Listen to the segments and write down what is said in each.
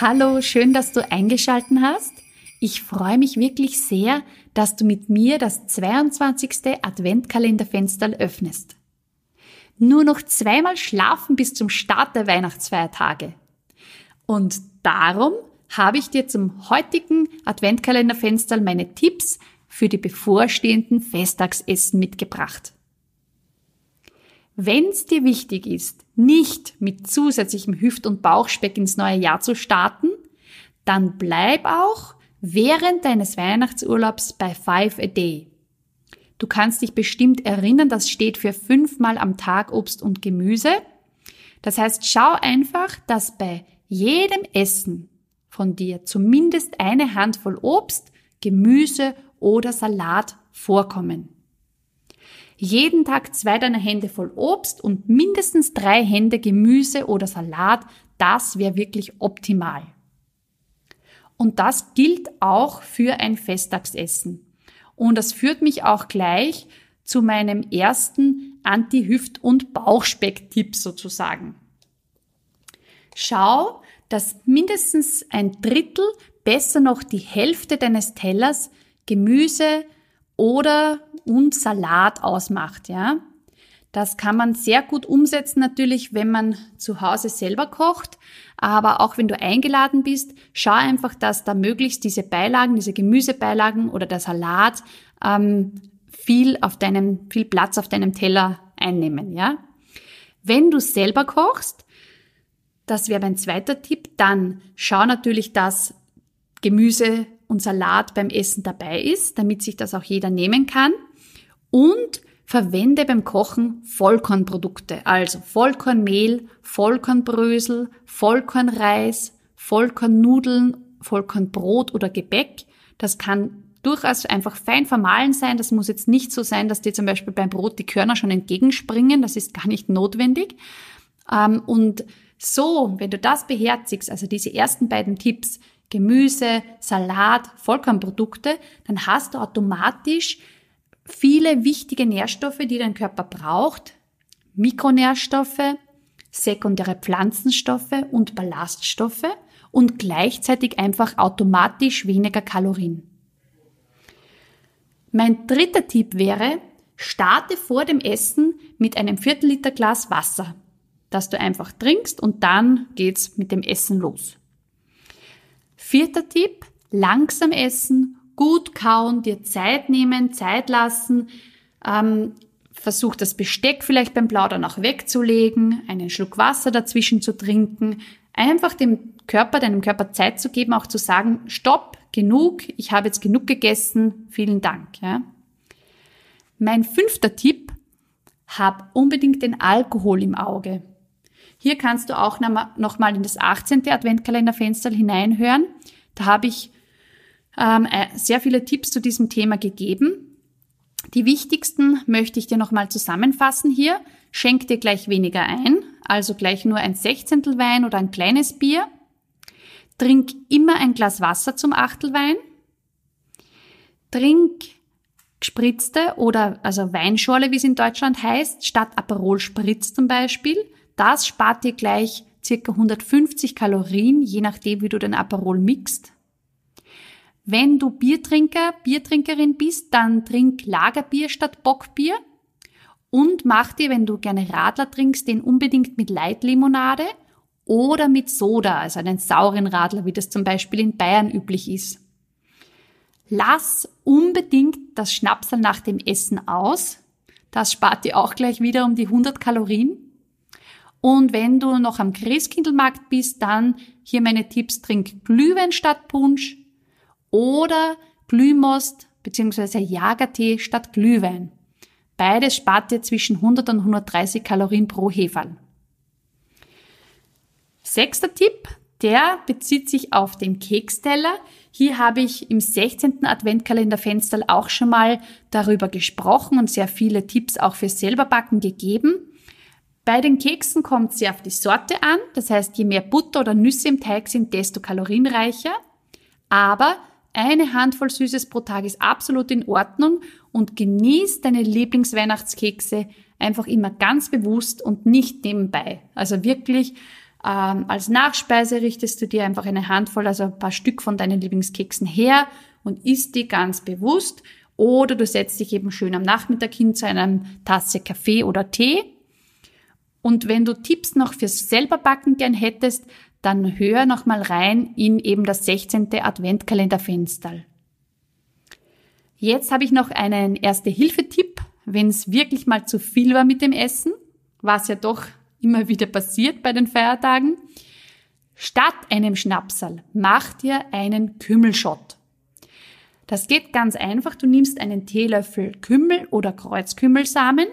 Hallo, schön, dass du eingeschalten hast. Ich freue mich wirklich sehr, dass du mit mir das 22. Adventkalenderfenster öffnest. Nur noch zweimal schlafen bis zum Start der Weihnachtsfeiertage. Und darum habe ich dir zum heutigen Adventkalenderfenster meine Tipps für die bevorstehenden Festtagsessen mitgebracht. Wenn es dir wichtig ist, nicht mit zusätzlichem Hüft- und Bauchspeck ins neue Jahr zu starten, dann bleib auch während deines Weihnachtsurlaubs bei Five a Day. Du kannst dich bestimmt erinnern, das steht für fünfmal am Tag Obst und Gemüse. Das heißt, schau einfach, dass bei jedem Essen von dir zumindest eine Handvoll Obst, Gemüse oder Salat vorkommen jeden Tag zwei deiner Hände voll Obst und mindestens drei Hände Gemüse oder Salat, das wäre wirklich optimal. Und das gilt auch für ein Festtagsessen. Und das führt mich auch gleich zu meinem ersten Anti-Hüft- und Bauchspeck-Tipp sozusagen. Schau, dass mindestens ein Drittel, besser noch die Hälfte deines Tellers Gemüse oder und Salat ausmacht, ja. Das kann man sehr gut umsetzen natürlich, wenn man zu Hause selber kocht. Aber auch wenn du eingeladen bist, schau einfach, dass da möglichst diese Beilagen, diese Gemüsebeilagen oder der Salat ähm, viel auf deinem, viel Platz auf deinem Teller einnehmen, ja. Wenn du selber kochst, das wäre mein zweiter Tipp, dann schau natürlich, dass Gemüse und Salat beim Essen dabei ist, damit sich das auch jeder nehmen kann. Und verwende beim Kochen Vollkornprodukte, also Vollkornmehl, Vollkornbrösel, Vollkornreis, Vollkornnudeln, Vollkornbrot oder Gebäck. Das kann durchaus einfach fein vermahlen sein. Das muss jetzt nicht so sein, dass dir zum Beispiel beim Brot die Körner schon entgegenspringen. Das ist gar nicht notwendig. Ähm, und so, wenn du das beherzigst, also diese ersten beiden Tipps, Gemüse, Salat, Vollkornprodukte, dann hast du automatisch viele wichtige Nährstoffe, die dein Körper braucht, Mikronährstoffe, sekundäre Pflanzenstoffe und Ballaststoffe und gleichzeitig einfach automatisch weniger Kalorien. Mein dritter Tipp wäre, starte vor dem Essen mit einem Viertel Glas Wasser, das du einfach trinkst und dann geht's mit dem Essen los. Vierter Tipp, langsam essen gut kauen, dir Zeit nehmen, Zeit lassen, ähm, versuch das Besteck vielleicht beim Plaudern auch wegzulegen, einen Schluck Wasser dazwischen zu trinken, einfach dem Körper, deinem Körper Zeit zu geben, auch zu sagen, stopp, genug, ich habe jetzt genug gegessen, vielen Dank. Ja. Mein fünfter Tipp, hab unbedingt den Alkohol im Auge. Hier kannst du auch nochmal in das 18. Adventkalenderfenster hineinhören. Da habe ich ähm, äh, sehr viele Tipps zu diesem Thema gegeben. Die wichtigsten möchte ich dir nochmal zusammenfassen hier. Schenk dir gleich weniger ein, also gleich nur ein Sechzehntel Wein oder ein kleines Bier. Trink immer ein Glas Wasser zum Achtelwein. Trink gespritzte oder also Weinschorle, wie es in Deutschland heißt, statt Aperol Spritz zum Beispiel. Das spart dir gleich circa 150 Kalorien, je nachdem, wie du den Aperol mixt. Wenn du Biertrinker, Biertrinkerin bist, dann trink Lagerbier statt Bockbier und mach dir, wenn du gerne Radler trinkst, den unbedingt mit Leitlimonade oder mit Soda, also einen sauren Radler, wie das zum Beispiel in Bayern üblich ist. Lass unbedingt das Schnapsel nach dem Essen aus. Das spart dir auch gleich wieder um die 100 Kalorien. Und wenn du noch am Christkindlmarkt bist, dann hier meine Tipps, trink Glühwein statt Punsch, oder Glühmost bzw. Jagertee statt Glühwein. Beides spart dir zwischen 100 und 130 Kalorien pro Heferl. Sechster Tipp, der bezieht sich auf den Keksteller. Hier habe ich im 16. Adventkalenderfenster auch schon mal darüber gesprochen und sehr viele Tipps auch für selberbacken gegeben. Bei den Keksen kommt es sehr auf die Sorte an. Das heißt, je mehr Butter oder Nüsse im Teig sind, desto kalorienreicher. Aber eine Handvoll Süßes pro Tag ist absolut in Ordnung und genieß deine Lieblingsweihnachtskekse einfach immer ganz bewusst und nicht nebenbei. Also wirklich ähm, als Nachspeise richtest du dir einfach eine Handvoll, also ein paar Stück von deinen Lieblingskeksen her und isst die ganz bewusst. Oder du setzt dich eben schön am Nachmittag hin zu einer Tasse Kaffee oder Tee. Und wenn du Tipps noch fürs selberbacken gern hättest, dann hör noch mal rein in eben das 16. Adventkalenderfenster. Jetzt habe ich noch einen Erste-Hilfe-Tipp, wenn es wirklich mal zu viel war mit dem Essen, was ja doch immer wieder passiert bei den Feiertagen. Statt einem Schnapsal mach dir einen Kümmelschott. Das geht ganz einfach. Du nimmst einen Teelöffel Kümmel oder Kreuzkümmelsamen,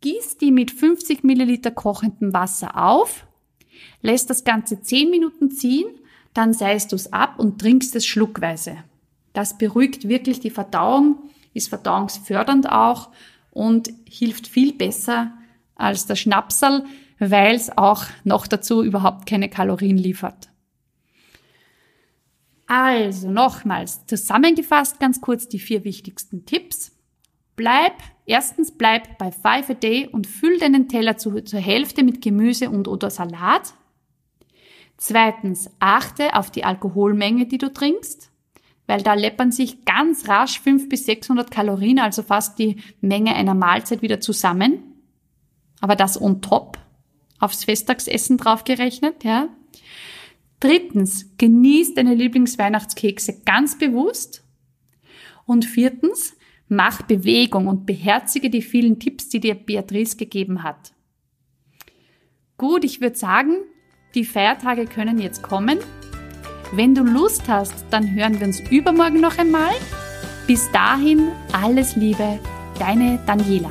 gießt die mit 50 Milliliter kochendem Wasser auf, lässt das Ganze 10 Minuten ziehen, dann seist du es ab und trinkst es schluckweise. Das beruhigt wirklich die Verdauung, ist verdauungsfördernd auch und hilft viel besser als der Schnapsal, weil es auch noch dazu überhaupt keine Kalorien liefert. Also nochmals zusammengefasst ganz kurz die vier wichtigsten Tipps. Bleib, erstens bleib bei Five a Day und füll deinen Teller zu, zur Hälfte mit Gemüse und oder Salat. Zweitens, achte auf die Alkoholmenge, die du trinkst, weil da läppern sich ganz rasch 500 bis 600 Kalorien, also fast die Menge einer Mahlzeit wieder zusammen. Aber das on top aufs Festtagsessen draufgerechnet, ja. Drittens, genieß deine Lieblingsweihnachtskekse ganz bewusst. Und viertens, mach Bewegung und beherzige die vielen Tipps, die dir Beatrice gegeben hat. Gut, ich würde sagen, die Feiertage können jetzt kommen. Wenn du Lust hast, dann hören wir uns übermorgen noch einmal. Bis dahin alles Liebe, deine Daniela.